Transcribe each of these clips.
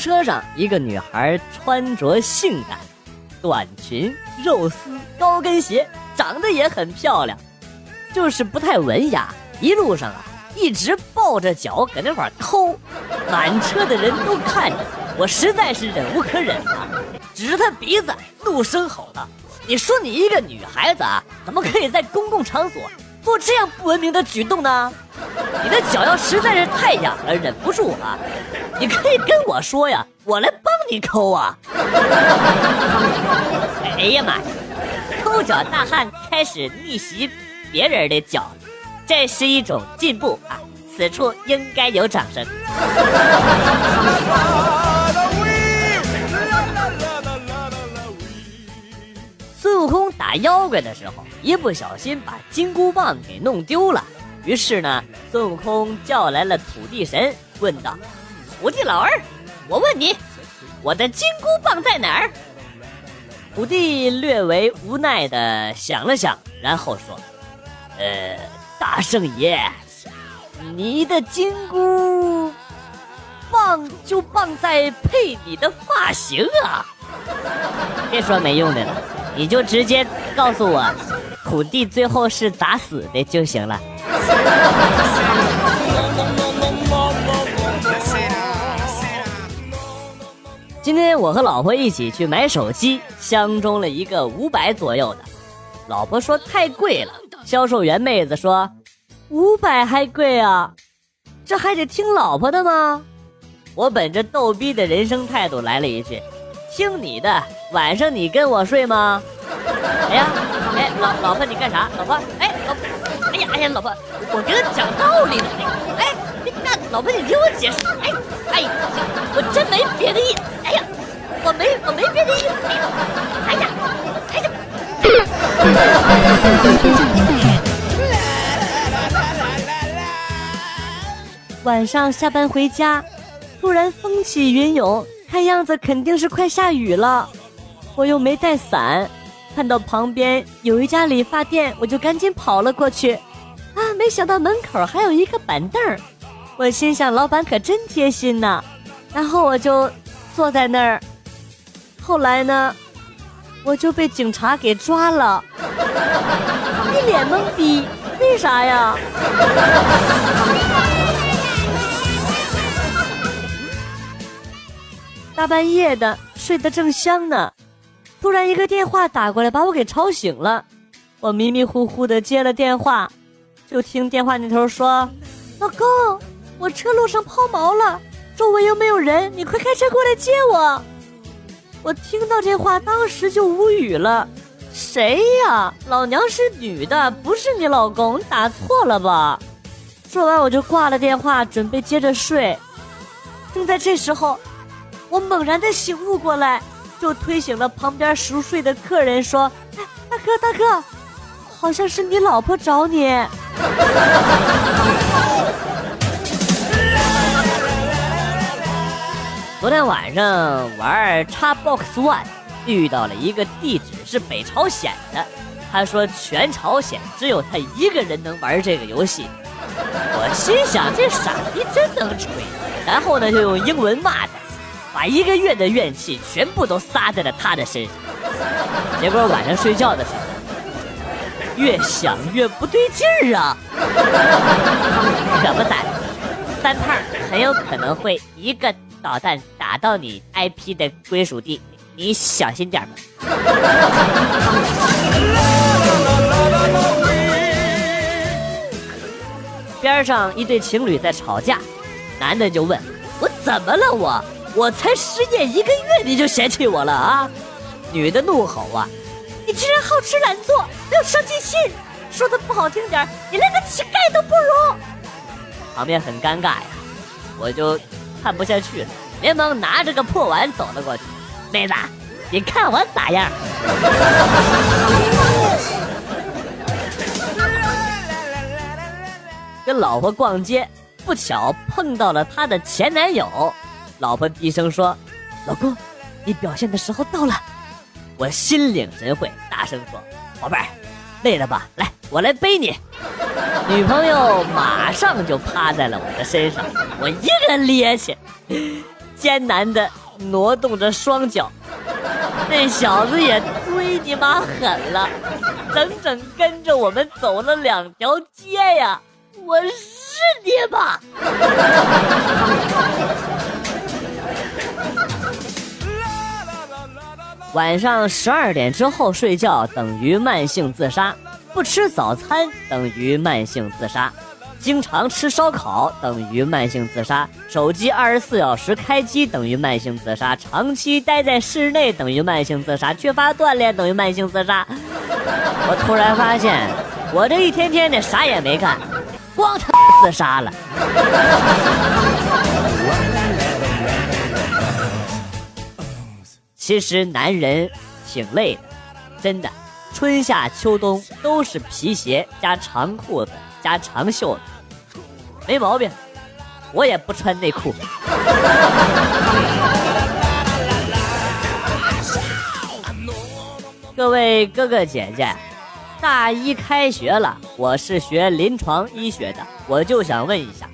车上，一个女孩穿着性感，短裙、肉丝、高跟鞋，长得也很漂亮，就是不太文雅。一路上啊，一直抱着脚搁那块抠，满车的人都看着，我实在是忍无可忍了，指着她鼻子怒声吼道：“你说你一个女孩子啊，怎么可以在公共场所做这样不文明的举动呢？你的脚要实在是太痒了，忍不住啊，你可以跟我说呀，我来帮你抠啊。”哎呀妈呀，抠脚大汉开始逆袭别人的脚。这是一种进步啊！此处应该有掌声。妖怪的时候，一不小心把金箍棒给弄丢了。于是呢，孙悟空叫来了土地神，问道：“土地老儿，我问你，我的金箍棒在哪儿？”土地略为无奈的想了想，然后说：“呃。”大圣爷，你的金箍棒就棒在配你的发型啊！别说没用的了，你就直接告诉我，土地最后是咋死的就行了。今天我和老婆一起去买手机，相中了一个五百左右的，老婆说太贵了。销售员妹子说：“五百还贵啊，这还得听老婆的吗？”我本着逗逼的人生态度来了一句：“听你的，晚上你跟我睡吗？”哎呀，哎老老婆你干啥？老婆，哎老婆，哎呀哎呀老婆，我跟他讲道理呢。哎，那老婆你听我解释。哎哎，我真没别的意。哎呀，我没我没别的意思。哎呀，哎呀。晚上下班回家，突然风起云涌，看样子肯定是快下雨了。我又没带伞，看到旁边有一家理发店，我就赶紧跑了过去。啊，没想到门口还有一个板凳我心想老板可真贴心呐。然后我就坐在那儿。后来呢？我就被警察给抓了，一脸懵逼，为啥呀？大半夜的，睡得正香呢，突然一个电话打过来，把我给吵醒了。我迷迷糊糊的接了电话，就听电话那头说：“老公，我车路上抛锚了，周围又没有人，你快开车过来接我。”我听到这话，当时就无语了。谁呀？老娘是女的，不是你老公，打错了吧？说完我就挂了电话，准备接着睡。正在这时候，我猛然的醒悟过来，就推醒了旁边熟睡的客人，说：“哎，大哥大哥，好像是你老婆找你。”昨天晚上玩 Xbox One，遇到了一个地址是北朝鲜的，他说全朝鲜只有他一个人能玩这个游戏。我心想这傻逼真能吹，然后呢就用英文骂他，把一个月的怨气全部都撒在了他的身上。结果晚上睡觉的时候，越想越不对劲儿啊！可不咋，三胖很有可能会一个。导弹打到你 IP 的归属地，你小心点吧。边上一对情侣在吵架，男的就问我怎么了？我我才失业一个月，你就嫌弃我了啊？女的怒吼啊，你居然好吃懒做，没有上进心，说的不好听点，你连个乞丐都不如。场面很尴尬呀，我就。看不下去了，连忙拿着个破碗走了过去。妹子，你看我咋样？跟老婆逛街，不巧碰到了她的前男友。老婆低声说：“老公，你表现的时候到了。”我心领神会，大声说：“宝贝儿，累了吧？来，我来背你。”女朋友马上就趴在了我的身上，我一个趔趄，艰难的挪动着双脚。那小子也忒你妈狠了，整整跟着我们走了两条街呀！我日你妈！晚上十二点之后睡觉等于慢性自杀，不吃早餐等于慢性自杀。经常吃烧烤等于慢性自杀，手机二十四小时开机等于慢性自杀，长期待在室内等于慢性自杀，缺乏锻炼等于慢性自杀。我突然发现，我这一天天的啥也没干，光他自杀了。其实男人挺累的，真的，春夏秋冬都是皮鞋加长裤子。加长袖子，没毛病，我也不穿内裤。各位哥哥姐姐，大一开学了，我是学临床医学的，我就想问一下，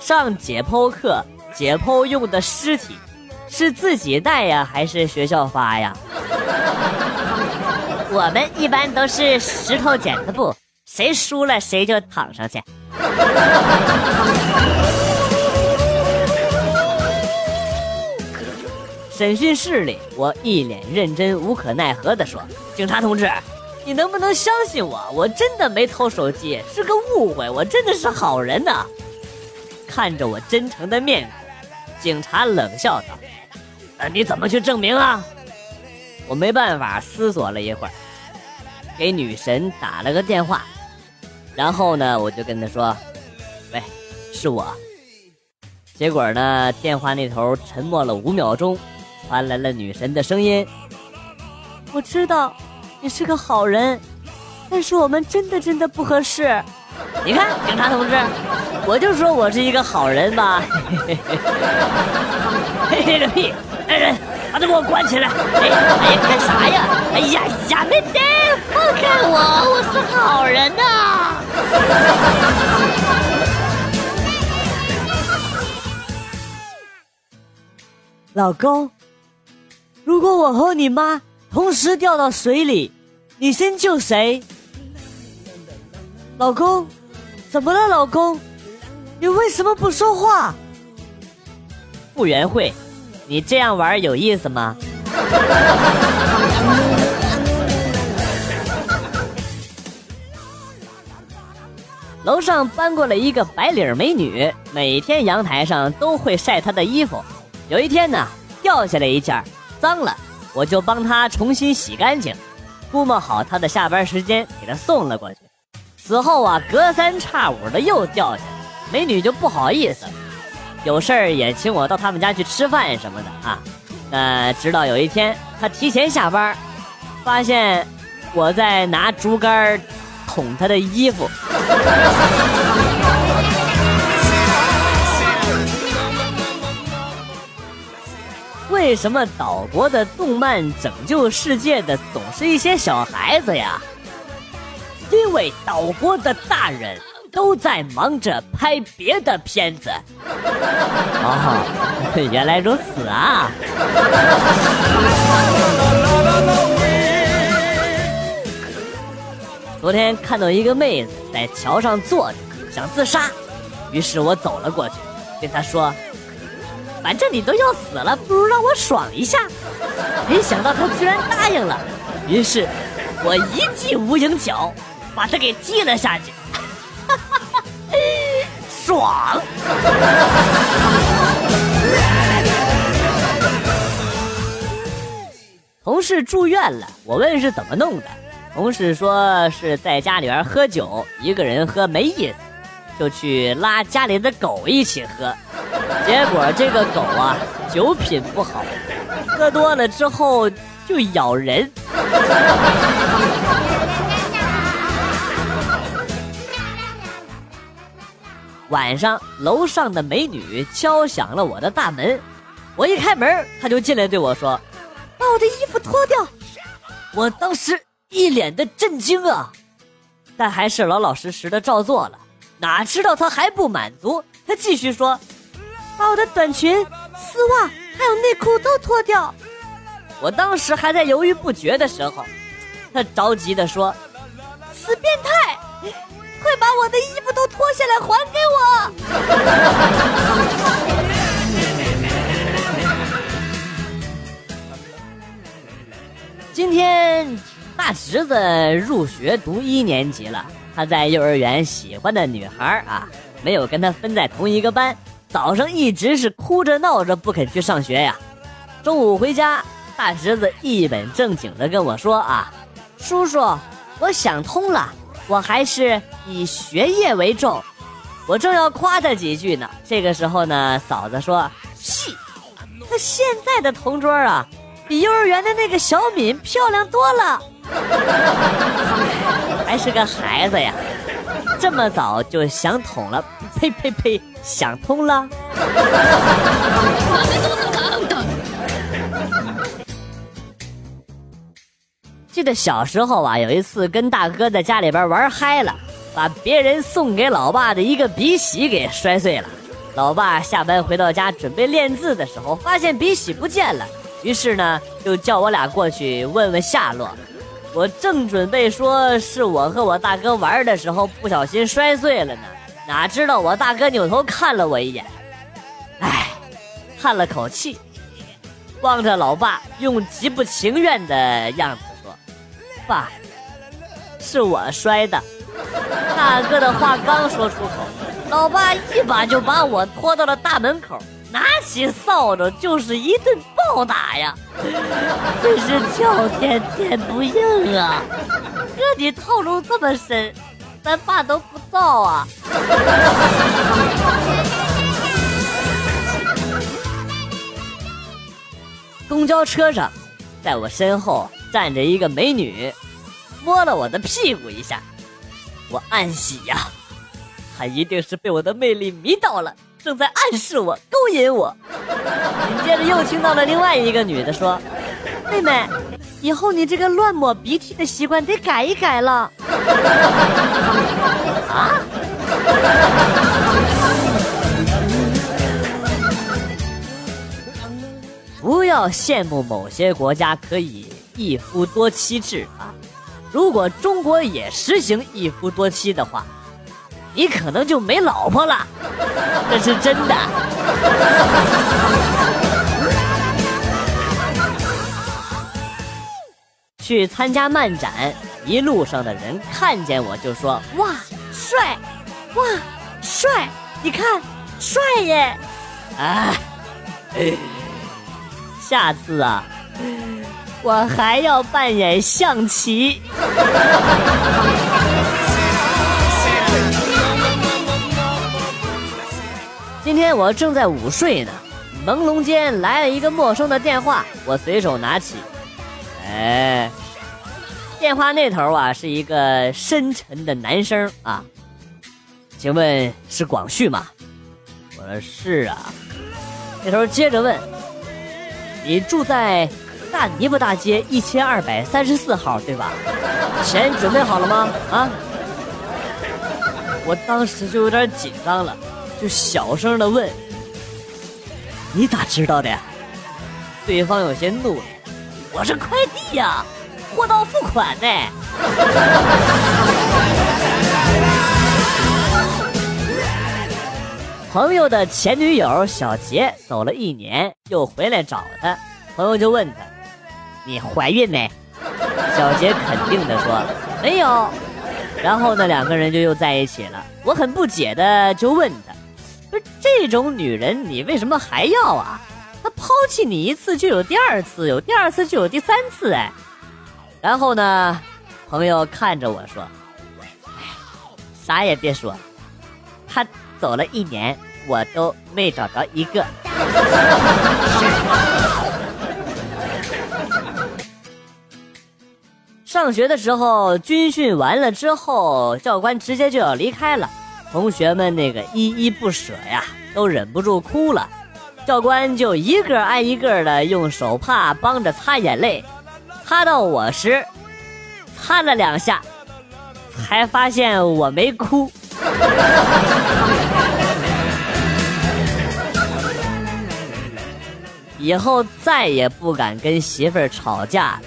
上解剖课解剖用的尸体是自己带呀，还是学校发呀？我们一般都是石头剪子布。谁输了谁就躺上去。审讯室里，我一脸认真、无可奈何地说：“警察同志，你能不能相信我？我真的没偷手机，是个误会。我真的是好人呐。”看着我真诚的面孔，警察冷笑道：“那你怎么去证明啊？”我没办法，思索了一会儿，给女神打了个电话。然后呢，我就跟她说：“喂，是我。”结果呢，电话那头沉默了五秒钟，传来了女神的声音：“我知道你是个好人，但是我们真的真的不合适。你看，警察同志，我就说我是一个好人吧。嘿嘿个屁！来人，把他给我关起来！哎哎呀，干啥呀？哎呀呀，没得，放开我，我是好人呐！”老公，如果我和你妈同时掉到水里，你先救谁？老公，怎么了？老公，你为什么不说话？傅园慧，你这样玩有意思吗？楼上搬过来一个白领美女，每天阳台上都会晒她的衣服。有一天呢，掉下来一件，脏了，我就帮她重新洗干净，估摸好她的下班时间，给她送了过去。此后啊，隔三差五的又掉下来，美女就不好意思，有事儿也请我到他们家去吃饭什么的啊。那直到有一天，他提前下班，发现我在拿竹竿。捅他的衣服。为什么岛国的动漫拯救世界的总是一些小孩子呀？因为岛国的大人都在忙着拍别的片子。哦，原来如此啊！昨天看到一个妹子在桥上坐着，想自杀，于是我走了过去，跟她说：“反正你都要死了，不如让我爽一下。”没想到她居然答应了，于是我一记无影脚把她给击了下去，爽！同事住院了，我问是怎么弄的。同事说是在家里边喝酒，一个人喝没意思，就去拉家里的狗一起喝。结果这个狗啊，酒品不好，喝多了之后就咬人。晚上，楼上的美女敲响了我的大门，我一开门，她就进来对我说：“把我的衣服脱掉。”我当时。一脸的震惊啊，但还是老老实实的照做了。哪知道他还不满足，他继续说：“把我的短裙、丝袜还有内裤都脱掉。我当时还在犹豫不决的时候，他着急的说：“死变态，快把我的衣服都脱下来还给我！” 今天大侄子入学读一年级了，他在幼儿园喜欢的女孩啊，没有跟他分在同一个班，早上一直是哭着闹着不肯去上学呀。中午回家，大侄子一本正经的跟我说啊：“叔叔，我想通了，我还是以学业为重。”我正要夸他几句呢，这个时候呢，嫂子说：“屁，他现在的同桌啊。”比幼儿园的那个小敏漂亮多了，还是个孩子呀，这么早就想通了，呸呸呸，想通了。记得小时候啊，有一次跟大哥在家里边玩嗨了，把别人送给老爸的一个笔洗给摔碎了。老爸下班回到家准备练字的时候，发现笔洗不见了。于是呢，就叫我俩过去问问下落。我正准备说是我和我大哥玩的时候不小心摔碎了呢，哪知道我大哥扭头看了我一眼，唉，叹了口气，望着老爸，用极不情愿的样子：“爸，是我摔的。”大哥的话刚说出口，老爸一把就把我拖到了大门口。拿起扫帚就是一顿暴打呀！真是叫天天不应啊！哥你套路这么深，咱爸都不造啊！公交车上，在我身后站着一个美女，摸了我的屁股一下，我暗喜呀，她一定是被我的魅力迷倒了。正在暗示我、勾引我，紧接着又听到了另外一个女的说：“妹妹，以后你这个乱抹鼻涕的习惯得改一改了。”啊！不要羡慕某些国家可以一夫多妻制啊！如果中国也实行一夫多妻的话。你可能就没老婆了，这是真的。去参加漫展，一路上的人看见我就说：“哇，帅！哇，帅！你看，帅耶！”啊，下次啊，我还要扮演象棋。今天我正在午睡呢，朦胧间来了一个陌生的电话，我随手拿起，哎，电话那头啊是一个深沉的男声啊，请问是广旭吗？我说是啊，那头接着问，你住在大泥巴大街一千二百三十四号对吧？钱准备好了吗？啊，我当时就有点紧张了。就小声的问：“你咋知道的？”对方有些怒了：“我是快递呀，货到付款呢。”朋友的前女友小杰走了一年，又回来找他，朋友就问他：“你怀孕没？”小杰肯定的说：“没有。”然后呢，两个人就又在一起了。我很不解的就问他。不是这种女人，你为什么还要啊？她抛弃你一次就有第二次，有第二次就有第三次，哎。然后呢，朋友看着我说：“哎，啥也别说，他走了一年，我都没找着一个。” 上学的时候，军训完了之后，教官直接就要离开了。同学们那个依依不舍呀，都忍不住哭了。教官就一个挨一个的用手帕帮着擦眼泪，擦到我时，擦了两下，才发现我没哭。以后再也不敢跟媳妇儿吵架了。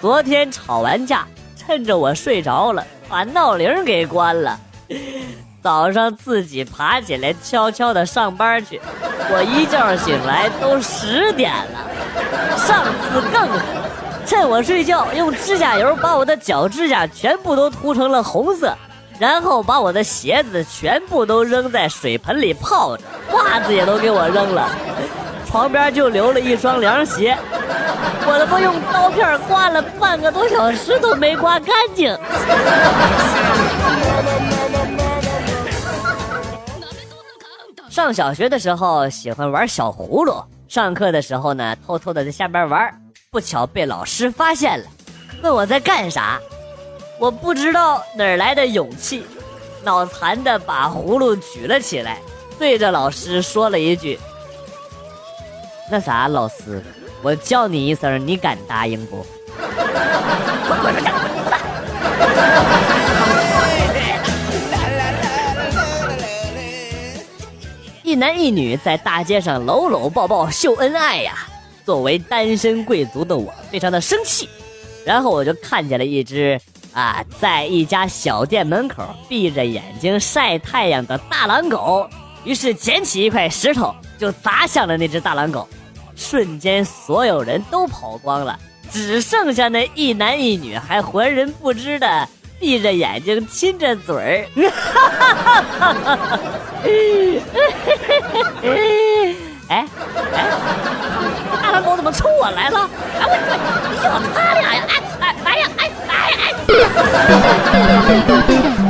昨天吵完架，趁着我睡着了，把闹铃给关了。早上自己爬起来，悄悄的上班去。我一觉醒来都十点了。上次更狠，趁我睡觉，用指甲油把我的脚指甲全部都涂成了红色，然后把我的鞋子全部都扔在水盆里泡着，袜子也都给我扔了。床边就留了一双凉鞋，我他妈用刀片刮了半个多小时都没刮干净。上小学的时候喜欢玩小葫芦，上课的时候呢偷偷的在下边玩，不巧被老师发现了，问我在干啥，我不知道哪来的勇气，脑残的把葫芦举了起来，对着老师说了一句。那啥，老师，我叫你一声，你敢答应不？一男一女在大街上搂搂抱抱秀恩爱呀！作为单身贵族的我，非常的生气。然后我就看见了一只啊，在一家小店门口闭着眼睛晒太阳的大狼狗，于是捡起一块石头就砸向了那只大狼狗。瞬间，所有人都跑光了，只剩下那一男一女还浑然不知的闭着眼睛亲着嘴儿。哎 哎，大狼狗怎么冲我来了？哎我我，你要他俩呀？哎哎哎呀哎哎哎！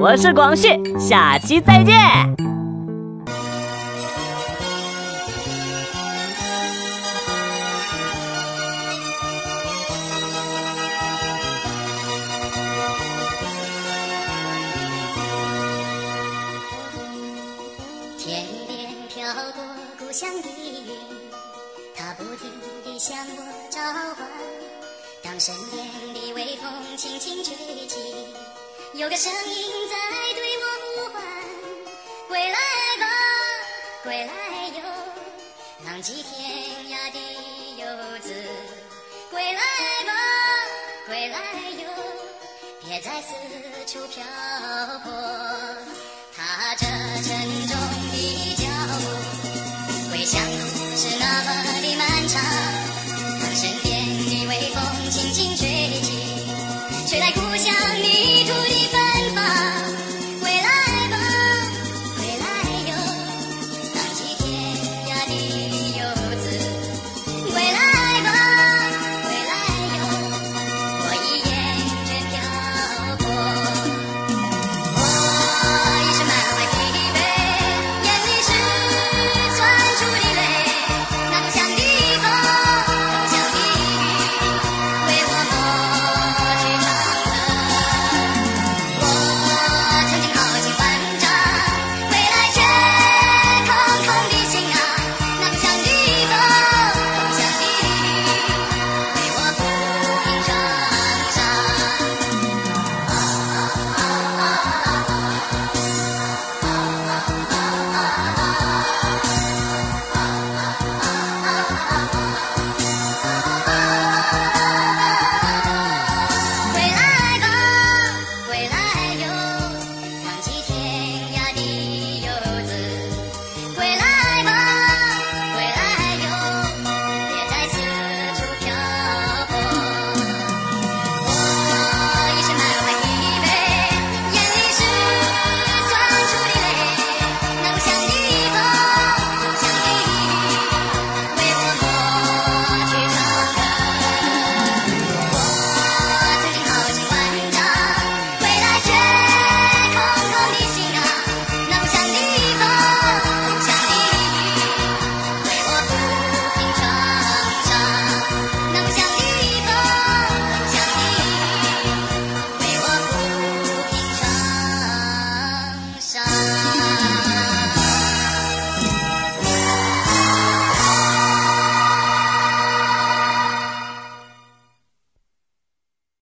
我是广旭，下期再见。天边飘过故乡的云，它不停地向我召唤。当身边的微风轻轻吹起。有个声音在对我呼唤：归来吧，归来哟，浪迹天涯的游子，归来吧，归来哟，别再四处漂泊。踏着沉重的脚步，归乡路是那么的漫长。当身边的微风轻轻吹起，吹来故。